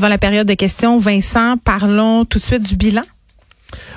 Avant la période de questions, Vincent, parlons tout de suite du bilan.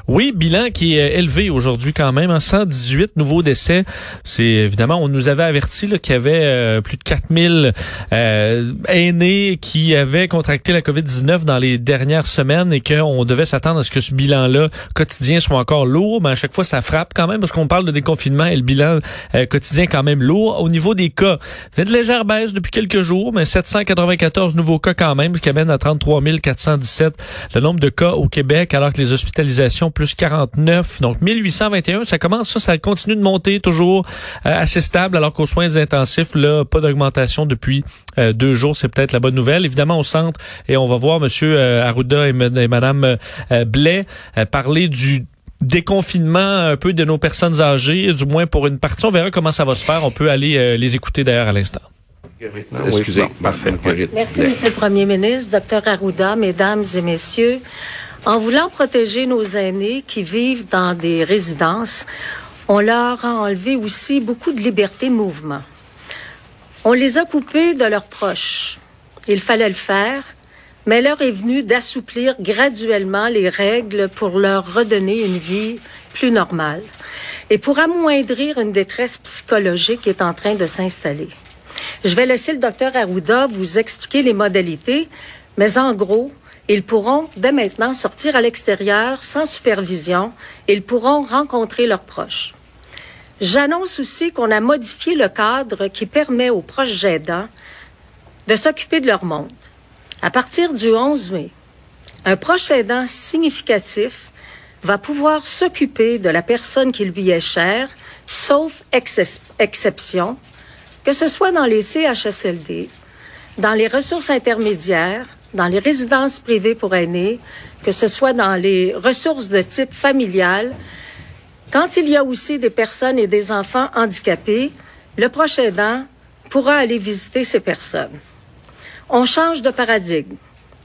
Oui, bilan qui est élevé aujourd'hui quand même, 118 hein, nouveaux décès. C'est évidemment, on nous avait averti qu'il y avait euh, plus de 4000 euh, aînés qui avaient contracté la COVID-19 dans les dernières semaines et qu'on devait s'attendre à ce que ce bilan-là quotidien soit encore lourd, mais à chaque fois ça frappe quand même parce qu'on parle de déconfinement et le bilan euh, quotidien quand même lourd. Au niveau des cas, c'est une légère baisse depuis quelques jours, mais 794 nouveaux cas quand même, ce qui amène à 33 417 le nombre de cas au Québec, alors que les hospitalisations plus 49. Donc 1821, ça commence, ça, ça continue de monter toujours euh, assez stable, alors qu'aux soins intensifs, là, pas d'augmentation depuis euh, deux jours. C'est peut-être la bonne nouvelle. Évidemment, au centre, et on va voir Monsieur euh, Arruda et, et Madame Blais parler du déconfinement un peu de nos personnes âgées, du moins pour une partie. On verra comment ça va se faire. On peut aller les écouter d'ailleurs à l'instant. Excusez, parfait. Merci, Monsieur le Premier ministre, Docteur Arruda, Mesdames et Messieurs. En voulant protéger nos aînés qui vivent dans des résidences, on leur a enlevé aussi beaucoup de liberté de mouvement. On les a coupés de leurs proches. Il fallait le faire, mais l'heure est venue d'assouplir graduellement les règles pour leur redonner une vie plus normale et pour amoindrir une détresse psychologique qui est en train de s'installer. Je vais laisser le docteur Arruda vous expliquer les modalités, mais en gros, ils pourront dès maintenant sortir à l'extérieur sans supervision. Ils pourront rencontrer leurs proches. J'annonce aussi qu'on a modifié le cadre qui permet aux proches aidants de s'occuper de leur monde. À partir du 11 mai, un proche aidant significatif va pouvoir s'occuper de la personne qui lui est chère, sauf exception, que ce soit dans les CHSLD, dans les ressources intermédiaires, dans les résidences privées pour aînés, que ce soit dans les ressources de type familial, quand il y a aussi des personnes et des enfants handicapés, le proche aidant pourra aller visiter ces personnes. On change de paradigme.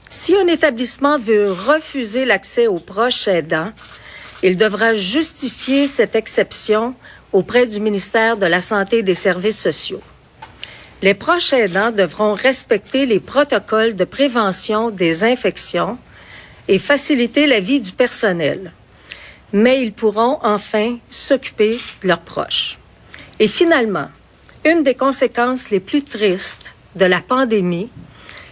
Si un établissement veut refuser l'accès aux proches aidants, il devra justifier cette exception auprès du ministère de la Santé et des Services sociaux. Les proches aidants devront respecter les protocoles de prévention des infections et faciliter la vie du personnel. Mais ils pourront enfin s'occuper de leurs proches. Et finalement, une des conséquences les plus tristes de la pandémie,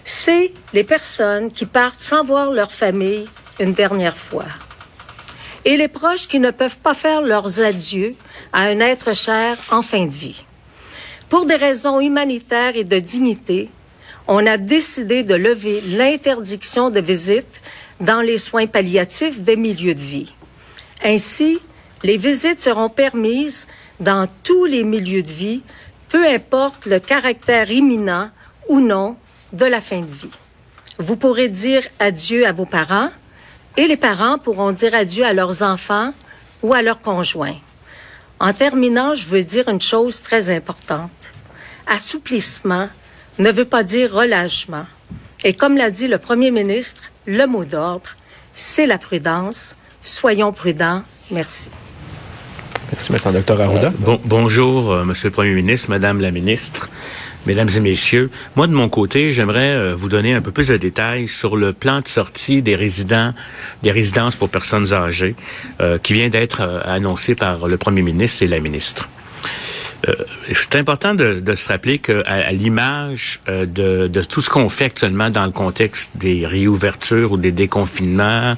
c'est les personnes qui partent sans voir leur famille une dernière fois. Et les proches qui ne peuvent pas faire leurs adieux à un être cher en fin de vie. Pour des raisons humanitaires et de dignité, on a décidé de lever l'interdiction de visite dans les soins palliatifs des milieux de vie. Ainsi, les visites seront permises dans tous les milieux de vie, peu importe le caractère imminent ou non de la fin de vie. Vous pourrez dire adieu à vos parents et les parents pourront dire adieu à leurs enfants ou à leurs conjoints. En terminant, je veux dire une chose très importante. Assouplissement ne veut pas dire relâchement. Et comme l'a dit le Premier ministre, le mot d'ordre, c'est la prudence. Soyons prudents. Merci. Merci, maintenant, docteur Arruda. bon, bonjour, euh, Monsieur le Premier ministre, Madame la ministre. Mesdames et messieurs, moi de mon côté, j'aimerais euh, vous donner un peu plus de détails sur le plan de sortie des résidents, des résidences pour personnes âgées, euh, qui vient d'être euh, annoncé par le Premier ministre et la ministre. C'est important de, se rappeler qu'à à, l'image de, de tout ce qu'on fait actuellement dans le contexte des réouvertures ou des déconfinements,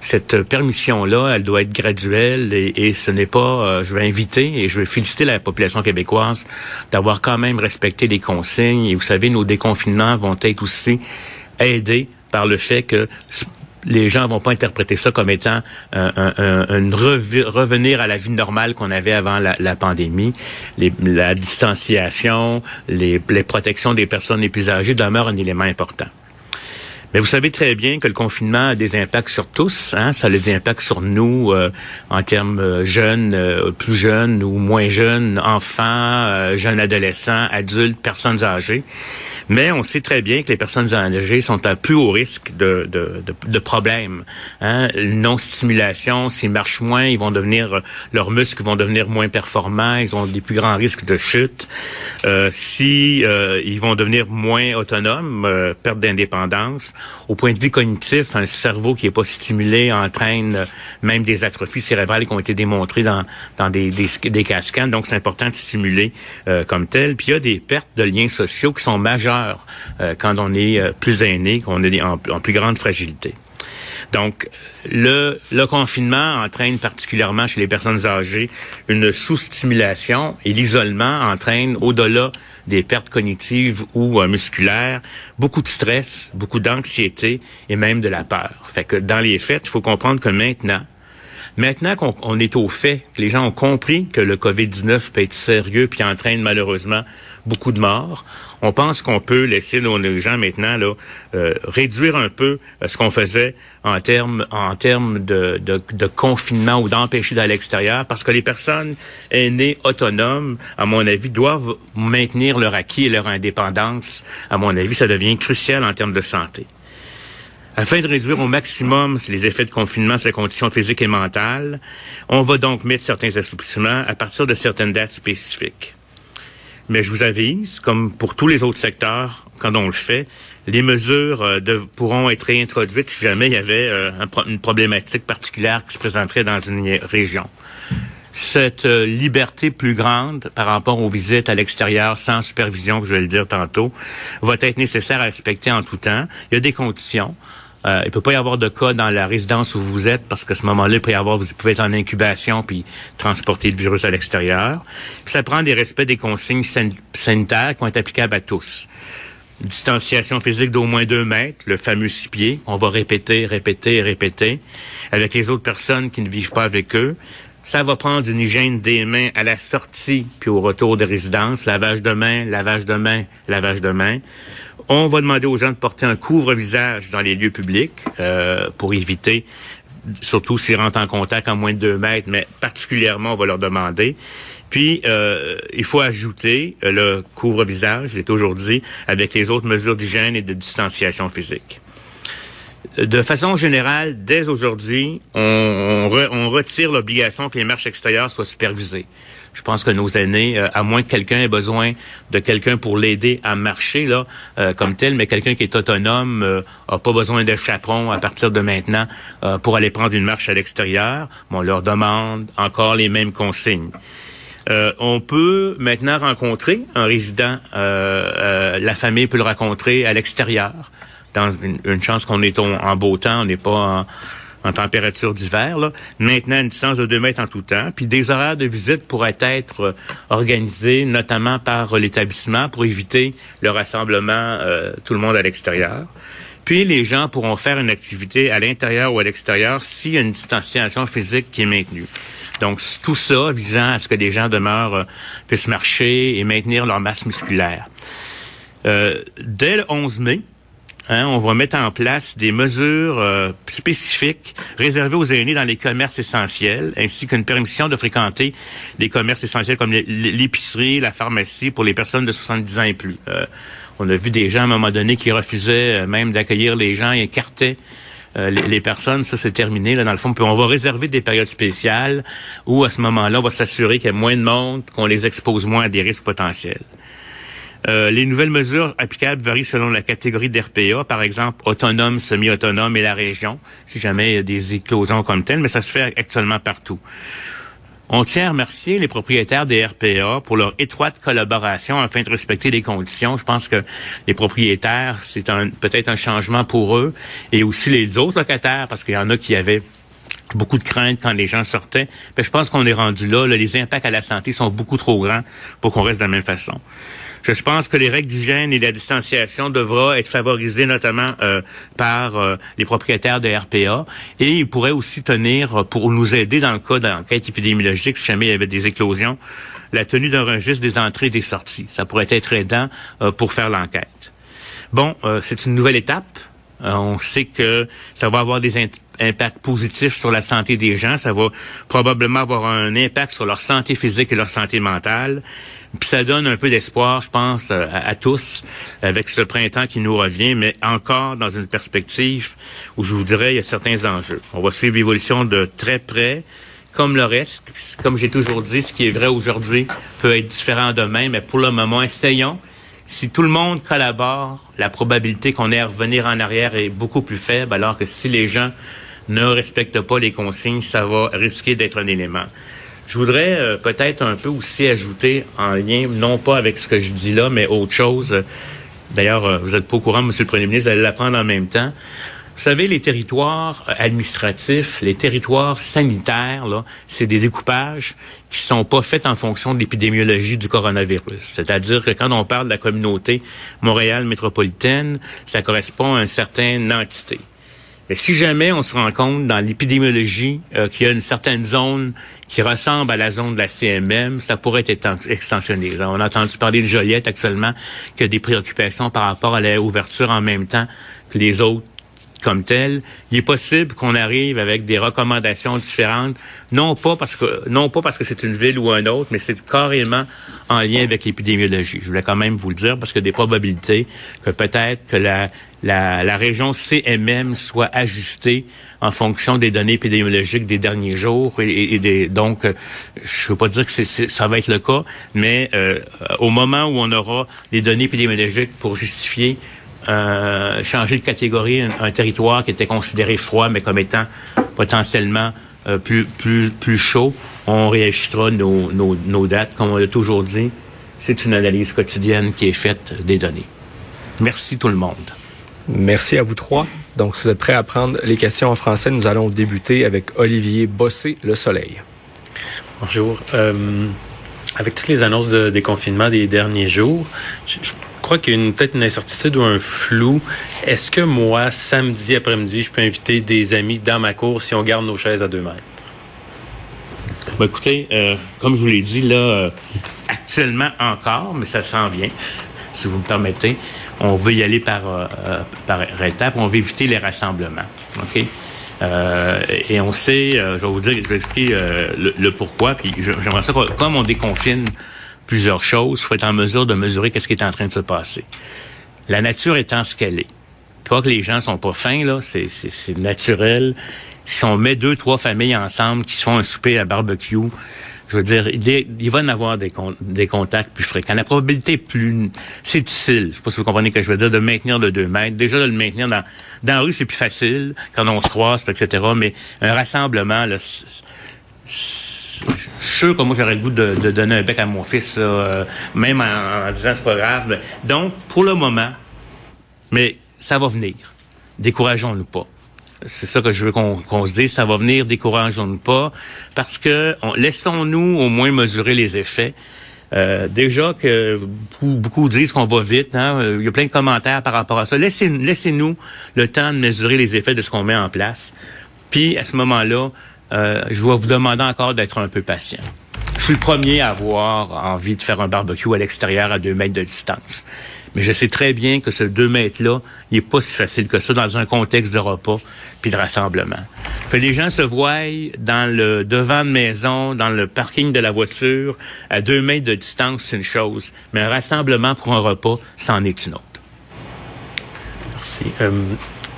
cette permission-là, elle doit être graduelle et, ce n'est pas, euh, je vais inviter et je veux féliciter la population québécoise d'avoir quand même respecté les consignes. Et vous savez, nos déconfinements vont être aussi aidés par le fait que les gens vont pas interpréter ça comme étant un, un, revenir à la vie normale qu'on avait avant la, pandémie. la distanciation, les, les protections des personnes les plus âgées demeurent un élément important. Mais vous savez très bien que le confinement a des impacts sur tous. Hein? Ça a des impacts sur nous euh, en termes euh, jeunes, euh, plus jeunes ou moins jeunes, enfants, jeunes adolescents, adultes, personnes âgées. Mais on sait très bien que les personnes âgées sont à plus haut risque de, de, de, de problèmes. Hein? Non-stimulation, s'ils marchent moins, ils vont devenir, leurs muscles vont devenir moins performants, ils ont des plus grands risques de chute. Euh, si euh, ils vont devenir moins autonomes, euh, perte d'indépendance. Au point de vue cognitif, un cerveau qui est pas stimulé entraîne même des atrophies cérébrales qui ont été démontrées dans, dans des, des, des cascades. Donc, c'est important de stimuler euh, comme tel. Puis, il y a des pertes de liens sociaux qui sont majeures euh, quand on est euh, plus aîné, qu'on est en, plus grande fragilité. Donc, le, le, confinement entraîne particulièrement chez les personnes âgées une sous-stimulation et l'isolement entraîne, au-delà des pertes cognitives ou euh, musculaires, beaucoup de stress, beaucoup d'anxiété et même de la peur. Fait que dans les faits, il faut comprendre que maintenant, Maintenant qu'on est au fait, que les gens ont compris que le COVID-19 peut être sérieux puis entraîne malheureusement beaucoup de morts, on pense qu'on peut laisser les gens maintenant là, euh, réduire un peu euh, ce qu'on faisait en termes de, de confinement ou d'empêcher d'aller à l'extérieur, parce que les personnes aînées autonomes, à mon avis, doivent maintenir leur acquis et leur indépendance. À mon avis, ça devient crucial en termes de santé. Afin de réduire au maximum les effets de confinement sur les conditions physiques et mentales, on va donc mettre certains assouplissements à partir de certaines dates spécifiques. Mais je vous avise, comme pour tous les autres secteurs, quand on le fait, les mesures euh, pourront être réintroduites si jamais il y avait euh, une problématique particulière qui se présenterait dans une région. Cette euh, liberté plus grande par rapport aux visites à l'extérieur sans supervision, que je vais le dire tantôt, va être nécessaire à respecter en tout temps. Il y a des conditions. Euh, il peut pas y avoir de cas dans la résidence où vous êtes parce qu'à ce moment-là, il peut y avoir, vous pouvez être en incubation puis transporter le virus à l'extérieur. ça prend des respects des consignes sanitaires qui vont être applicables à tous. Distanciation physique d'au moins deux mètres, le fameux six pieds. On va répéter, répéter, répéter avec les autres personnes qui ne vivent pas avec eux. Ça va prendre une hygiène des mains à la sortie puis au retour de résidence. Lavage de mains, lavage de mains, lavage de mains. On va demander aux gens de porter un couvre-visage dans les lieux publics euh, pour éviter, surtout s'ils rentrent en contact en moins de deux mètres, mais particulièrement, on va leur demander. Puis, euh, il faut ajouter euh, le couvre-visage, je l'ai toujours dit, avec les autres mesures d'hygiène et de distanciation physique. De façon générale, dès aujourd'hui, on, on retire l'obligation que les marches extérieures soient supervisées. Je pense que nos aînés, euh, à moins que quelqu'un ait besoin de quelqu'un pour l'aider à marcher là, euh, comme tel, mais quelqu'un qui est autonome euh, a pas besoin de chaperon à partir de maintenant euh, pour aller prendre une marche à l'extérieur. on leur demande encore les mêmes consignes. on peut maintenant rencontrer un résident, la famille peut le rencontrer à l'extérieur. Dans une, chance qu'on est en, beau temps, on n'est pas en, en température d'hiver. Maintenant, une distance de 2 mètres en tout temps. Puis des horaires de visite pourraient être euh, organisés, notamment par euh, l'établissement, pour éviter le rassemblement, euh, tout le monde à l'extérieur. Puis les gens pourront faire une activité à l'intérieur ou à l'extérieur s'il y a une distanciation physique qui est maintenue. Donc, tout ça visant à ce que les gens demeurent, puissent marcher et maintenir leur masse musculaire. dès le 11 mai, Hein, on va mettre en place des mesures euh, spécifiques réservées aux aînés dans les commerces essentiels, ainsi qu'une permission de fréquenter les commerces essentiels comme l'épicerie, la pharmacie pour les personnes de 70 ans et plus. Euh, on a vu des gens à un moment donné qui refusaient euh, même d'accueillir les gens et écartaient les, personnes, ça c'est terminé là dans le fond. On va réserver des périodes spéciales où à ce moment-là, on va s'assurer qu'il y a moins de monde, qu'on les expose moins à des risques potentiels. Euh, les nouvelles mesures applicables varient selon la catégorie d'RPA, par exemple autonome, semi-autonome et la région, si jamais il y a des éclosions comme telles, mais ça se fait actuellement partout. On tient à remercier les propriétaires des RPA pour leur étroite collaboration afin de respecter les conditions. Je pense que les propriétaires, c'est peut-être un changement pour eux et aussi les autres locataires, parce qu'il y en a qui avaient beaucoup de craintes quand les gens sortaient. Mais je pense qu'on est rendu là, là. Les impacts à la santé sont beaucoup trop grands pour qu'on reste de la même façon. Je pense que les règles d'hygiène et la distanciation devront être favorisées notamment euh, par euh, les propriétaires de RPA et ils pourraient aussi tenir, euh, pour nous aider dans le cas d'enquête épidémiologique, si jamais il y avait des éclosions, la tenue d'un registre des entrées et des sorties. Ça pourrait être aidant pour faire l'enquête. Bon, c'est une nouvelle étape. on sait que ça va avoir des impacts positifs sur la santé des gens. Ça va probablement avoir un impact sur leur santé physique et leur santé mentale. Puis ça donne un peu d'espoir, je pense, à, à, tous, avec ce printemps qui nous revient, mais encore dans une perspective où je vous dirais, il y a certains enjeux. On va suivre l'évolution de très près, comme le reste. Comme j'ai toujours dit, ce qui est vrai aujourd'hui peut être différent demain, mais pour le moment, essayons. Si tout le monde collabore, la probabilité qu'on ait à revenir en arrière est beaucoup plus faible, alors que si les gens ne respectent pas les consignes, ça va risquer d'être un élément. Je voudrais euh, peut-être un peu aussi ajouter en lien, non pas avec ce que je dis là, mais autre chose. D'ailleurs, euh, vous n'êtes pas au courant, Monsieur le Premier ministre, vous allez l'apprendre en même temps. Vous savez, les territoires euh, administratifs, les territoires sanitaires, là, c'est des découpages qui sont pas faits en fonction de l'épidémiologie du coronavirus. C'est-à-dire que quand on parle de la communauté Montréal métropolitaine, ça correspond à une certaine entité. Si jamais on se rend compte dans l'épidémiologie euh, qu'il y a une certaine zone qui ressemble à la zone de la CMM, ça pourrait être extensionné. on a entendu parler de Joliette actuellement, qui a des préoccupations par rapport à l'ouverture en même temps que les autres comme tel, il est possible qu'on arrive avec des recommandations différentes, non pas parce que non pas parce que c'est une ville ou un autre, mais c'est carrément en lien avec l'épidémiologie. Je voulais quand même vous le dire parce a des probabilités que peut-être que la, la, la région CMM soit ajustée en fonction des données épidémiologiques des derniers jours et, des donc je ne veux pas dire que c'est, ça va être le cas, mais euh, au moment où on aura les données épidémiologiques pour justifier euh, changer de catégorie un, territoire qui était considéré froid, mais comme étant potentiellement euh, plus, plus, plus chaud, on réajustera nos, nos, nos dates. Comme on l'a toujours dit, c'est une analyse quotidienne qui est faite des données. Merci tout le monde. Merci à vous trois. Donc, si vous êtes prêts à prendre les questions en français, nous allons débuter avec Olivier Bossé, Le Soleil. Bonjour. Euh, avec toutes les annonces de déconfinement des derniers jours, je, crois qu'il y a peut-être une incertitude ou un flou. Est-ce que moi, samedi après-midi, je peux inviter des amis dans ma cour si on garde nos chaises à deux mètres? Ben, écoutez, euh, comme je vous l'ai dit, là, euh, actuellement encore, mais ça s'en vient, si vous me permettez, on veut y aller par, euh, par étapes, on veut éviter les rassemblements. OK? et on sait, je vais vous dire, je vais expliquer le, le, pourquoi, puis j'aimerais ça, comme on déconfine plusieurs choses. Il faut être en mesure de mesurer qu'est-ce qui est en train de se passer. La nature étant ce qu'elle est. Pas que les gens sont pas fins, là, c'est, naturel. Si on met deux, trois familles ensemble qui se font un souper à barbecue, je veux dire, il, va y avoir des, des contacts plus fréquents. La probabilité est plus... C'est difficile, je sais pas si vous comprenez ce que je veux dire, de maintenir le deux mètres. Déjà, de le maintenir dans, dans la rue, c'est plus facile, quand on se croise, etc. Mais un rassemblement, là, je suis sûr que moi, j'aurais le goût de, donner un bec à mon fils, euh, même en, disant c'est pas grave. Donc, pour le moment, mais ça va venir. Décourageons-nous pas. C'est ça que je veux qu'on se dise. Ça va venir, décourageons-nous pas, parce que laissons-nous au moins mesurer les effets. Euh, déjà que beaucoup, disent qu'on va vite, hein, il y a plein de commentaires par rapport à ça. Laissez-nous le temps de mesurer les effets de ce qu'on met en place. Puis à ce moment-là, euh, je vais vous demander encore d'être un peu patient. Je suis le premier à avoir envie de faire un barbecue à l'extérieur à deux mètres de distance. Mais je sais très bien que ce deux mètres-là, n'est pas si facile que ça dans un contexte de repas puis de rassemblement. Que les gens se voient dans le devant de maison, dans le parking de la voiture, à deux mètres de distance, c'est une chose. Mais un rassemblement pour un repas, c'en est une autre. Merci. Euh,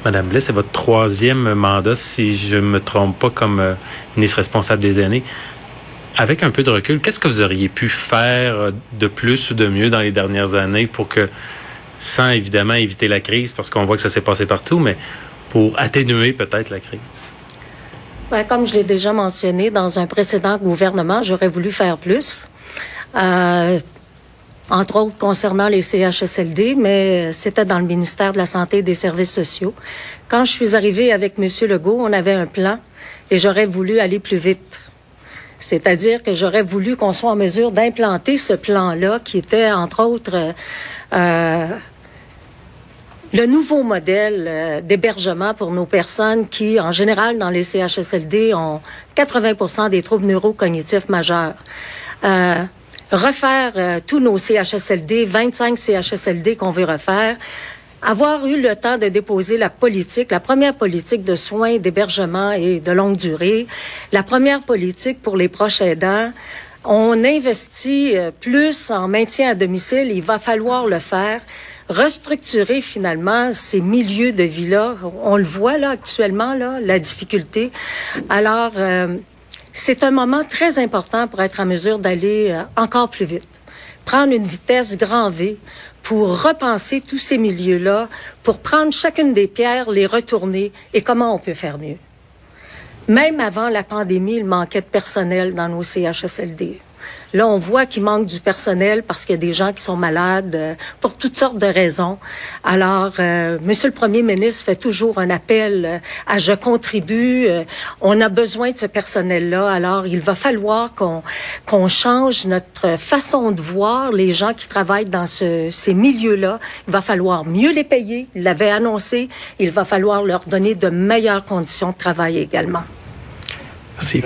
Madame Blais, c'est votre troisième mandat, si je ne me trompe pas, comme euh, ministre responsable des aînés. Avec un peu de recul, qu'est-ce que vous auriez pu faire euh, de plus ou de mieux dans les dernières années pour que, sans évidemment éviter la crise, parce qu'on voit que ça s'est passé partout, mais pour atténuer peut-être la crise? Comme je l'ai déjà mentionné, dans un précédent gouvernement, j'aurais voulu faire plus. Euh, entre autres concernant les CHSLD, mais c'était dans le ministère de la Santé et des Services sociaux. Quand je suis arrivée avec M. Legault, on avait un plan et j'aurais voulu aller plus vite. C'est-à-dire que j'aurais voulu qu'on soit en mesure d'implanter ce plan-là, qui était, entre autres, euh, le nouveau modèle euh, d'hébergement pour nos personnes qui, en général, dans les CHSLD, ont 80 des troubles neurocognitifs majeurs. Euh, refaire euh, tous nos CHSLD, 25 CHSLD qu'on veut refaire, avoir eu le temps de déposer la politique, la première politique de soins, d'hébergement et de longue durée, la première politique pour les proches aidants. On investit euh, plus en maintien à domicile. Il va falloir le faire restructurer finalement ces milieux de vie-là. On le voit là actuellement, là, la difficulté. Alors, euh, c'est un moment très important pour être en mesure d'aller euh, encore plus vite. Prendre une vitesse grand V pour repenser tous ces milieux-là, pour prendre chacune des pierres, les retourner et comment on peut faire mieux. Même avant la pandémie, il manquait de personnel dans nos CHSLD. Là, on voit qu'il manque du personnel parce qu'il y a des gens qui sont malades euh, pour toutes sortes de raisons. Alors, euh, Monsieur le Premier ministre fait toujours un appel euh, à je contribue. Euh, on a besoin de ce personnel-là. Alors, il va falloir qu'on qu'on change notre façon de voir les gens qui travaillent dans ce, ces milieux-là. Il va falloir mieux les payer. Il l'avait annoncé. Il va falloir leur donner de meilleures conditions de travail également. Merci.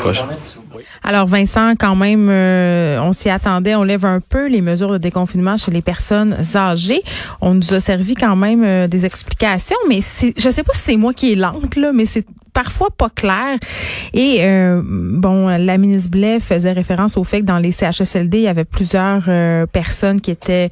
Alors Vincent, quand même, euh, on s'y attendait. On lève un peu les mesures de déconfinement chez les personnes âgées. On nous a servi quand même euh, des explications, mais je sais pas si c'est moi qui est lente là, mais c'est parfois pas clair. Et euh, bon, la ministre Blais faisait référence au fait que dans les CHSLD, il y avait plusieurs personnes qui étaient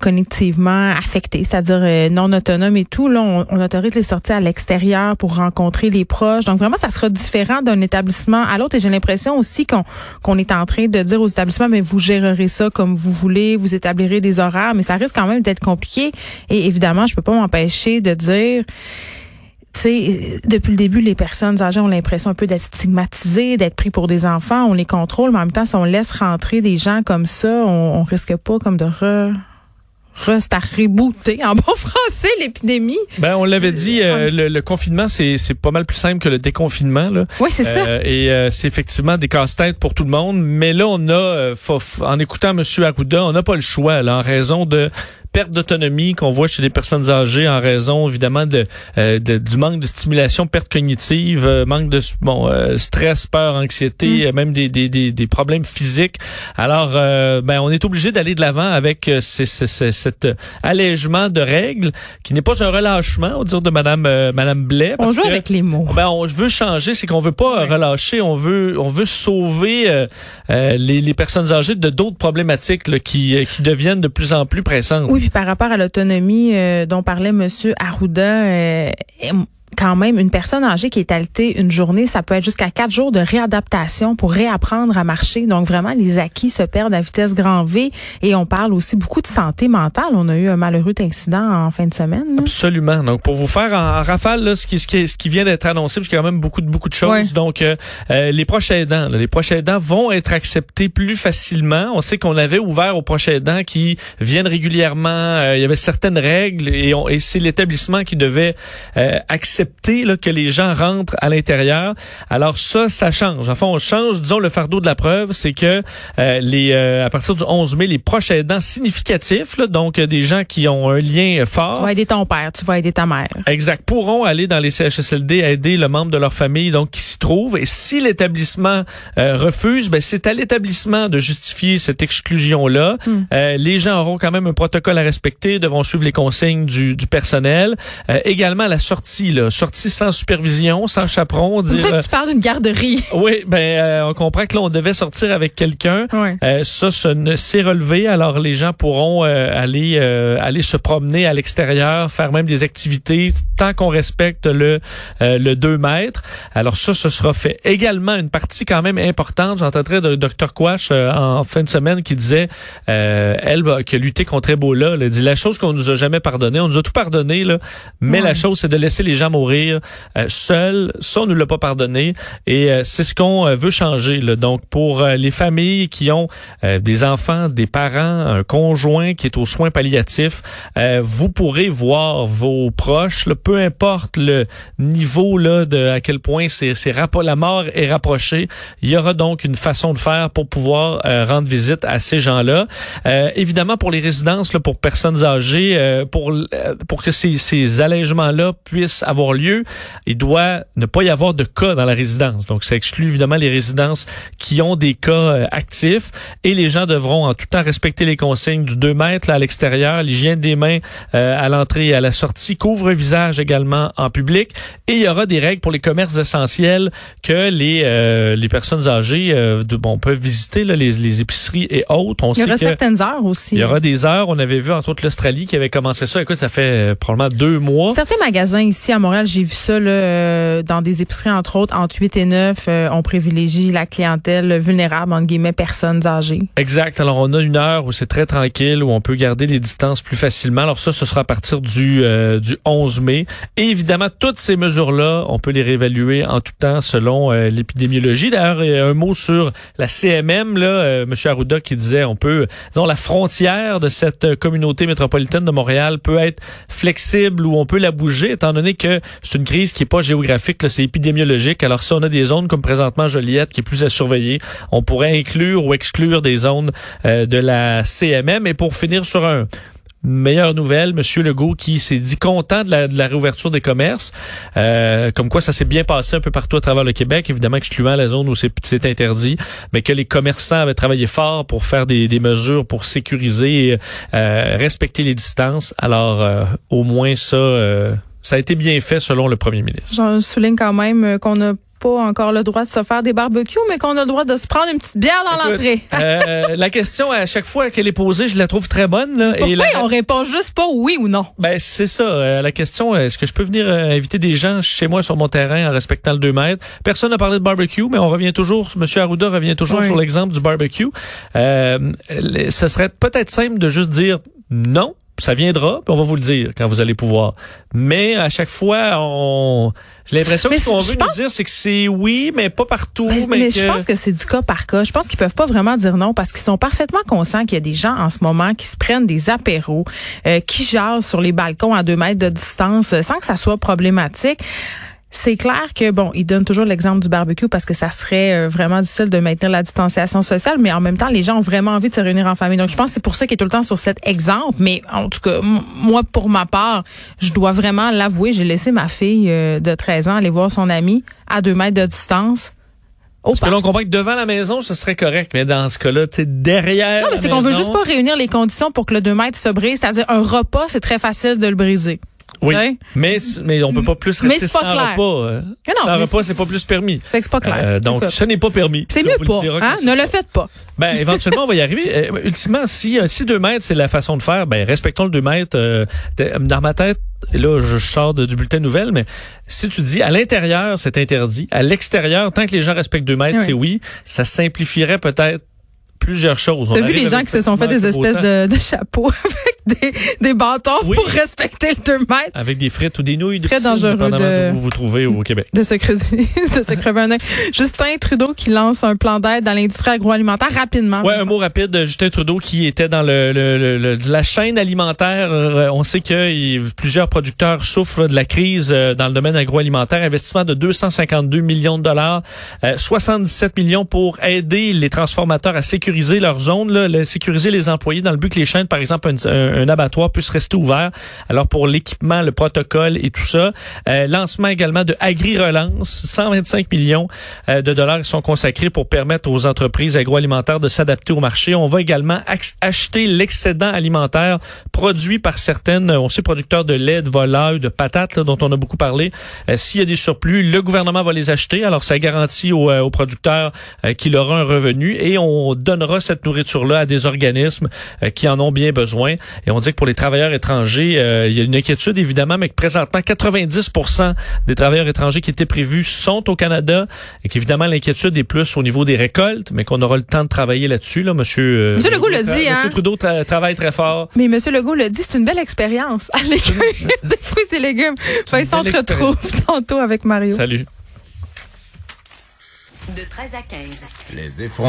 connectivement affectées, c'est-à-dire non autonomes et tout. Là, on, on autorise les sorties à l'extérieur pour rencontrer les proches. Donc vraiment, ça sera différent d'un établissement à l'autre. Et j'ai l'impression aussi qu'on qu'on est en train de dire aux établissements, mais vous gérerez ça comme vous voulez, vous établirez des horaires, mais ça risque quand même d'être compliqué. Et évidemment, je peux pas m'empêcher de dire sais, depuis le début, les personnes âgées ont l'impression un peu d'être stigmatisées, d'être pris pour des enfants. On les contrôle, mais en même temps, si on laisse rentrer des gens comme ça, on, on risque pas comme de re à rebooter en bon français l'épidémie. Ben on l'avait dit, euh, le, le, confinement c'est c'est pas mal plus simple que le déconfinement là. Oui c'est euh, ça. Et euh, c'est effectivement des casse-têtes pour tout le monde, mais là on a, euh, faut, en écoutant Monsieur Arruda, on n'a pas le choix là, en raison de perte d'autonomie qu'on voit chez les personnes âgées en raison évidemment de, euh, de du manque de stimulation, perte cognitive, euh, manque de bon stress, peur, anxiété, mm. même des, des, des, des, problèmes physiques. Alors ben on est obligé d'aller de l'avant avec ces, ces, ces cet allègement de règles qui n'est pas un relâchement, au dire de Madame euh, Madame Blais. On joue avec les mots. Ben on veut changer, c'est qu'on veut pas ouais. relâcher, on veut on veut sauver euh, euh, les, les, personnes âgées de d'autres problématiques là, qui qui deviennent de plus en plus pressantes. Oui, puis par rapport à l'autonomie dont parlait Monsieur Arruda quand même, une personne âgée qui est alitée une journée, ça peut être jusqu'à quatre jours de réadaptation pour réapprendre à marcher. Donc vraiment, les acquis se perdent à vitesse grand V. Et on parle aussi beaucoup de santé mentale. On a eu un malheureux incident en fin de semaine. Là. Absolument. Donc pour vous faire en, rafale là, ce qui, ce qui, ce qui vient d'être annoncé, parce qu'il y a quand même beaucoup de beaucoup de choses. Ouais. Donc euh, les prochains aidants, là, les prochains aidants vont être acceptés plus facilement. On sait qu'on avait ouvert aux prochains aidants qui viennent régulièrement. Euh, il y avait certaines règles et, on, et c'est l'établissement qui devait euh, accepter Là, que les gens rentrent à l'intérieur. Alors ça, ça change. Enfin, on change, disons, le fardeau de la preuve, c'est que euh, les euh, à partir du 11 mai, les proches aidants significatifs, là, donc euh, des gens qui ont un lien fort. Tu vas aider ton père, tu vas aider ta mère. Exact. Pourront aller dans les CHSLD aider le membre de leur famille donc qui s'y trouve. Et si l'établissement euh, refuse, ben c'est à l'établissement de justifier cette exclusion-là. Euh, les gens auront quand même un protocole à respecter, devront suivre les consignes du, du personnel. également la sortie, là, sortie sans supervision, sans chaperon. Dire, que tu parles d'une garderie. Oui, ben euh, on comprend que là on devait sortir avec quelqu'un. Ouais. Euh, ça, ça s'est relevé. Alors les gens pourront euh, aller aller se promener à l'extérieur, faire même des activités tant qu'on respecte le le 2 mètres. Alors ça, ce sera fait. Également une partie quand même importante. J'entendrais de Dr Quash en fin de semaine qui disait elle qui a lutté contre Ebola. Elle dit la chose qu'on nous a jamais pardonné. On nous a tout pardonné là, mais Ouais. la chose c'est de laisser les gens mourir euh, seul. Ça, on ne l'a pas pardonné. Et euh, c'est ce qu'on euh, veut changer. Donc, pour les familles qui ont des enfants, des parents, un conjoint qui est aux soins palliatifs, vous pourrez voir vos proches, peu importe le niveau là, de à quel point c'est, la mort est rapprochée. Il y aura donc une façon de faire pour pouvoir rendre visite à ces gens-là. Évidemment, pour les résidences, pour personnes âgées, pour, pour que ces, ces allègements-là puissent avoir lieu, il doit ne pas y avoir de cas dans la résidence. Donc, ça exclut évidemment les résidences qui ont des cas euh, actifs et les gens devront en tout temps respecter les consignes du 2 mètres là, à l'extérieur, l'hygiène des mains euh, à l'entrée et à la sortie, couvre-visage également en public et il y aura des règles pour les commerces essentiels que les euh, les personnes âgées de, bon, peuvent visiter là, les, les épiceries et autres. On Il y aura certaines heures aussi. il y aura des heures. On avait vu entre autres l'Australie qui avait commencé ça. Écoute, ça fait euh, probablement deux mois. Certains magasins ici à Montréal, j'ai vu ça là, euh, dans des épiceries, entre autres, entre 8 et 9, euh, on privilégie la clientèle vulnérable, entre guillemets, personnes âgées. Exact. Alors, on a une heure où c'est très tranquille, où on peut garder les distances plus facilement. Alors ça, ce sera à partir du, euh, du 11 mai. Et évidemment, toutes ces mesures-là, on peut les réévaluer en tout temps selon euh, l'épidémiologie. D'ailleurs, un mot sur la CMM, là, M. Arruda qui disait, on peut, disons, la frontière de cette communauté métropolitaine de Montréal peut être flexible ou on peut la bouger, étant donné que c'est une crise qui est pas géographique, c'est épidémiologique. Alors si on a des zones comme présentement Joliette qui est plus à surveiller, on pourrait inclure ou exclure des zones euh, de la CMM. Et pour finir sur un meilleure nouvelle, Monsieur Legault qui s'est dit content de la, de la réouverture des commerces, euh, comme quoi ça s'est bien passé un peu partout à travers le Québec, évidemment excluant la zone où c'est c'est interdit, mais que les commerçants avaient travaillé fort pour faire des, des mesures pour sécuriser et euh, respecter les distances. Alors euh, au moins ça, euh, ça a été bien fait selon le premier ministre. Je souligne quand même euh, qu'on n'a pas encore le droit de se faire des barbecues, mais qu'on a le droit de se prendre une petite bière dans l'entrée. euh, la question à chaque fois qu'elle est posée, je la trouve très bonne. Là, Pourquoi et la- on répond juste pas oui ou non? Ben c'est ça. euh, la question, est-ce que je peux venir euh, inviter des gens chez moi sur mon terrain en respectant le 2 mètres? Personne n'a parlé de barbecue, mais on revient toujours. Monsieur Arruda revient toujours Oui. sur l'exemple du barbecue. Euh, ce serait peut-être simple de juste dire non. Ça viendra, puis on va vous le dire quand vous allez pouvoir. Mais à chaque fois, on, j'ai l'impression que ce qu'on veut nous dire, c'est que c'est oui, mais pas partout. Ben, mais mais que- je pense que c'est du cas par cas. Je pense qu'ils peuvent pas vraiment dire non parce qu'ils sont parfaitement conscients qu'il y a des gens en ce moment qui se prennent des apéros, euh, qui jasent sur les balcons à deux mètres de distance euh, sans que ça soit problématique. C'est clair que bon, ils donnent toujours l'exemple du barbecue parce que ça serait euh, vraiment difficile de maintenir la distanciation sociale, mais en même temps, les gens ont vraiment envie de se réunir en famille. Donc, je pense que c'est pour ça qu'il est tout le temps sur cet exemple. Mais en tout cas, moi, pour ma part, je dois vraiment l'avouer, j'ai laissé ma fille euh, de 13 ans aller voir son ami à deux mètres de distance. Parce que là, on comprend que devant la maison, ce serait correct, mais dans ce cas-là, tu derrière. Non, mais c'est qu'on veut juste pas réunir les conditions pour que le 2 mètres se brise. C'est-à-dire, un repas, c'est très facile de le briser. Oui, Ouais. mais mais on peut pas plus Mais rester c'est pas sans clair. repas. euh. Mais non, sans mais repas, c'est- pas plus permis. Fait que c'est pas clair. Euh, donc, Écoute. ce n'est pas permis. c'est mieux le pas. Hein? Ne le faites pas. Ben, éventuellement, on va y arriver. Euh, ultimement, si, euh, si deux mètres, c'est la façon de faire, ben, respectons le deux mètres. euh, dans ma tête, et là, je sors de- du bulletin nouvelle, mais si tu dis à l'intérieur, c'est interdit. À l'extérieur, tant que les gens respectent deux mètres, Oui. c'est oui. Ça simplifierait peut-être plusieurs choses. T'as vu les gens qui se sont fait des espèces de, de chapeaux avec des, des bâtons Oui. pour respecter le 2 mètres? Avec des frites ou des nouilles de Très piscine, dangereux de- d'où vous vous trouvez au Québec. De se creuser, de se crever un œil. Justin Trudeau qui lance un plan d'aide dans l'industrie agroalimentaire rapidement. Ouais, un mot rapide de Justin Trudeau qui était dans le, le- le- la chaîne alimentaire. Euh, On sait que plusieurs producteurs souffrent de la crise euh, dans le domaine agroalimentaire. Investissement de 252 millions de dollars, euh, 77 millions pour aider les transformateurs à sécuriser leur zone, là, sécuriser les employés dans le but que les chaînes, par exemple, un, un- un abattoir puisse rester ouvert. Alors pour l'équipement, le protocole et tout ça, euh, lancement également de Agri Relance, 125 millions euh, de dollars sont consacrés pour permettre aux entreprises agroalimentaires de s'adapter au marché. On va également ac- acheter l'excédent alimentaire produit par certaines, on sait, producteurs de lait, de volaille, de patates, là, dont on a beaucoup parlé. Euh, S'il y a des surplus, le gouvernement va les acheter. Alors, ça garantit aux, aux producteurs qu'il aura un revenu et on donnera cette nourriture-là à des organismes qui en ont bien besoin. Et on dit que pour les travailleurs étrangers, euh, il y a une inquiétude évidemment, mais que présentement 90% des travailleurs étrangers qui étaient prévus sont au Canada et qu'évidemment l'inquiétude est plus au niveau des récoltes, mais qu'on aura le temps de travailler là-dessus. Là, Monsieur, euh, Monsieur Legault l'a dit, Monsieur hein. Trudeau tra- travaille très fort. Mais M. Legault l'a dit, c'est une belle expérience. Aller cueillir des fruits et légumes. Vincent belle te retrouve tantôt avec Mario. Salut. De 13 à 15. Les effrontés.